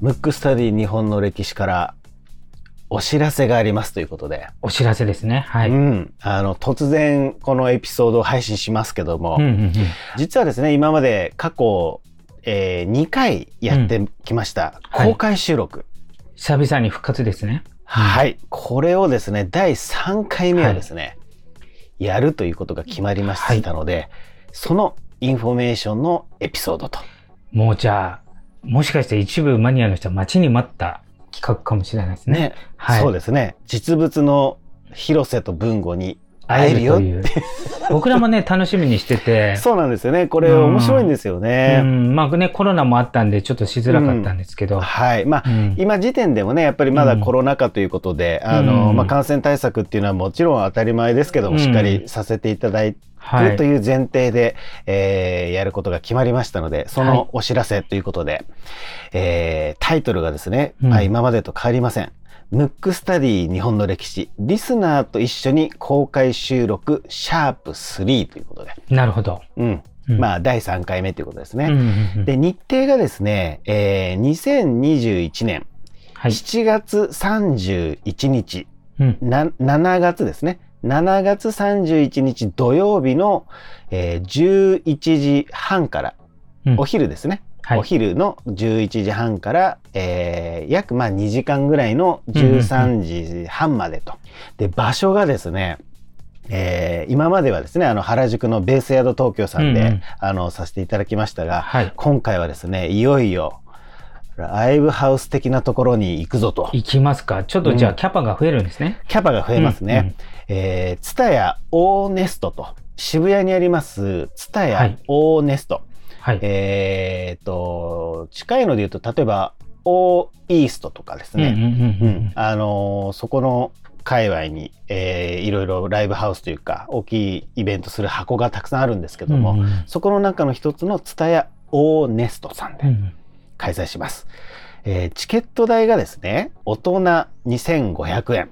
ムックスタディ日本の歴史からお知らせがありますということで。お知らせですね。はい。うん。あの、突然このエピソードを配信しますけども、うんうんうん、実はですね、今まで過去、えー、2回やってきました、うん、公開収録、はい。久々に復活ですね。はい。これをですね、第3回目はですね、はい、やるということが決まりましたので、はい、そのインフォメーションのエピソードと。もうじゃあ、もしかして一部マニアの人は待ちに待った企画かもしれないですね。ねはい、そうですね。実物の広瀬と文吾に会えるよって。僕らもね、楽しみにしてて。そうなんですよね。これ面白いんですよね。うん、まあね、コロナもあったんで、ちょっとしづらかったんですけど。うん、はい。まあ、うん、今時点でもね、やっぱりまだコロナ禍ということで、あの、まあ感染対策っていうのはもちろん当たり前ですけども、しっかりさせていただいて、はい、という前提で、えー、やることが決まりましたので、そのお知らせということで、はい、えー、タイトルがですね、まあ、今までと変わりません。ムックスタディ日本の歴史、リスナーと一緒に公開収録、シャープ3ということで。なるほど。うん。まあ、第3回目ということですね。で、日程がですね、えー、2021年、7月31日、な7月ですね。7月31日土曜日の、えー、11時半から、うん、お昼ですね。はい、お昼の11時半から、えー、約まあ2時間ぐらいの13時半までと。で、場所がですね、えー、今まではですね、あの、原宿のベース宿東京さんで、うんうん、あの、させていただきましたが、はい、今回はですね、いよいよ、ライブハウス的なところに行くぞと。行きますか。ちょっとじゃあ、キャパが増えるんですね。キャパが増えますね。うんうんえー、ツタヤオーネストと、渋谷にあります、ツタヤオーネスト。はい、えっ、と、近いので言うと、例えば、オーイーストとかですね。あのー、そこの界隈に、えー、いろいろライブハウスというか、大きいイベントする箱がたくさんあるんですけども、うんうん、そこの中の一つのツタヤオーネストさんで開催します。うんえー、チケット代がですね、大人2500円。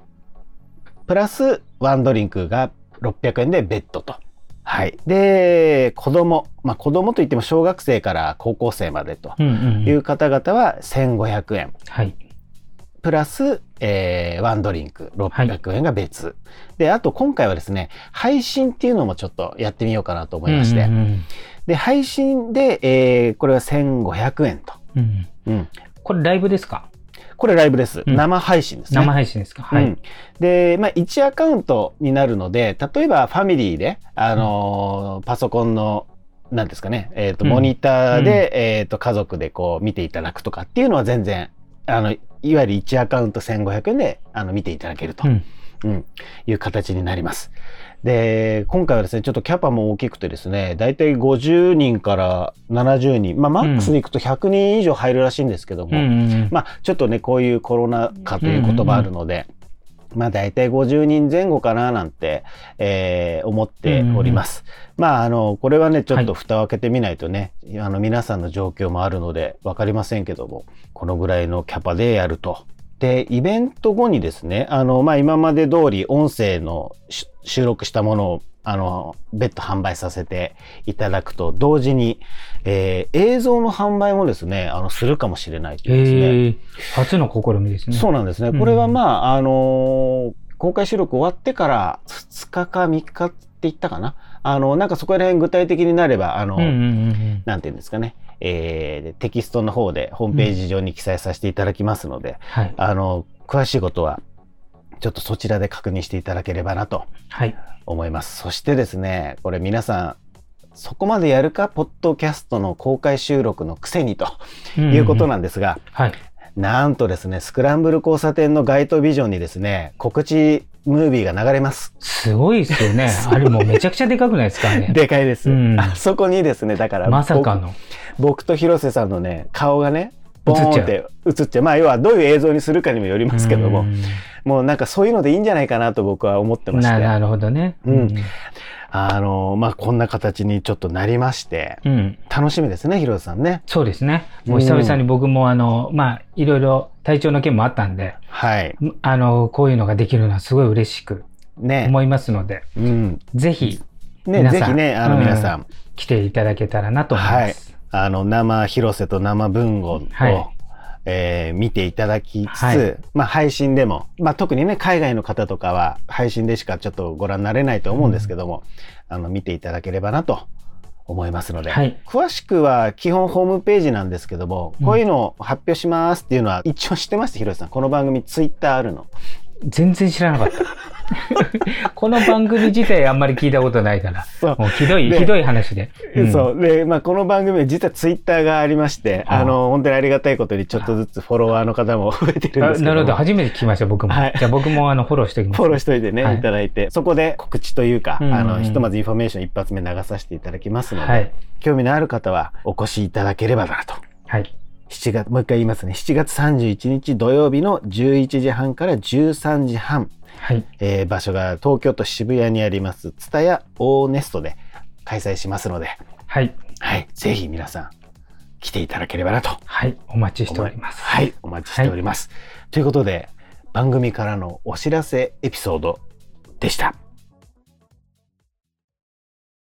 プラスワンドリンクが600円でベッドと。はい。で、子供、まあ子供といっても小学生から高校生までという方々は1500円。はい。プラス、えー、ワンドリンク600円が別、はい、で、あと今回はですね、配信っていうのもちょっとやってみようかなと思いまして。うんうんうん、で、配信で、えー、これは1500円と。うん、うん。これライブですか？これライブです。うん、生配信ですね。生配信ですか？はい。うん、で、まあ、1アカウントになるので、例えばファミリーで、あのー、パソコンのなんですかね、えっ、ー、と、モニターで、うん、えっ、と、家族でこう見ていただくとかっていうのは全然、あの、いわゆる1アカウント1500円で、あの、見ていただけると、うん、うん、いう形になります。で、今回はですね、ちょっとキャパも大きくてですね、大体50人から70人、まあ、マックスでいくと100人以上入るらしいんですけども、うん、まあ、ちょっとね、こういうコロナ禍という言葉あるので、まあ大体50人前後かななんて、えー、思っております。まああの、これはね、ちょっと蓋を開けてみないとね、はい、あの皆さんの状況もあるのでわかりませんけども、このぐらいのキャパでやるとで、イベント後にですね、あの、まあ、今まで通り音声の収録したものを、あの、別途販売させていただくと同時に、えー、映像の販売もですね、あの、するかもしれないというですね。えー、初の試みですね。そうなんですね。これはまあ、あのー、公開収録終わってから2日か3日って言ったかな。あの、なんかそこら辺具体的になれば、あの、なんていうんですかね。えー、テキストの方でホームページ上に記載させていただきますので、うんはい、あの、詳しいことは、ちょっとそちらで確認していただければなと思います。はい、そしてですね、これ皆さん、そこまでやるか、ポッドキャストの公開収録のくせにということなんですが、うんうんはい、なんとですね、スクランブル交差点の街頭ビジョンにですね、告知ムービーが流れます。すごいですよね。あれもうめちゃくちゃでかくないですかね。でかいです。うん、あそこにですね、だからまさかの。僕と広瀬さんのね、顔がね、ボーンって映っちゃう。まあ、要はどういう映像にするかにもよりますけども、もうなんかそういうのでいいんじゃないかなと僕は思ってまして。なるほどね。うん。あの、まあ、こんな形にちょっとなりまして、うん、楽しみですね、広瀬さんね。そうですね。もう久々に僕もあの、まあ、いろいろ体調の件もあったんで、はい。あの、こういうのができるのはすごい嬉しく思いますので、ね、うん。ぜひ、ね、ぜひね、あの皆さん、来ていただけたらなと思います。はい、あの、生広瀬と生文豪を、はい、えー、見ていただきつつ、はい、まあ配信でも、まあ特にね、海外の方とかは配信でしかちょっとご覧になれないと思うんですけども、うん、あの、見ていただければなと思いますので、はい、詳しくは基本ホームページなんですけども、こういうのを発表しますっていうのは一応知ってます？広瀬さん。この番組ツイッターあるの？全然知らなかった。この番組自体あんまり聞いたことないから。もうひどい、ひどい話で。うん、そう。で、まあこの番組は実はツイッターがありまして、あの、本当にありがたいことにちょっとずつフォロワーの方も 増えてるんですけどなるほど。初めて聞きました、僕も。はい、じゃあ僕もあの、フォローしておきます。フォローしといてね、はい、いただいて、そこで告知というか、あの、ひとまずインフォメーション一発目流させていただきますので、はい、興味のある方はお越しいただければなと。はい。7月、もう一回言いますね。7月31日土曜日の11時半から13時半。はい、えー、場所が東京都渋谷にあります、ツタヤオーネストで開催しますので、はい。はい。ぜひ皆さん、来ていただければなと。はい。お待ちしております。はい。お待ちしております。はい、ということで、番組からのお知らせエピソードでした。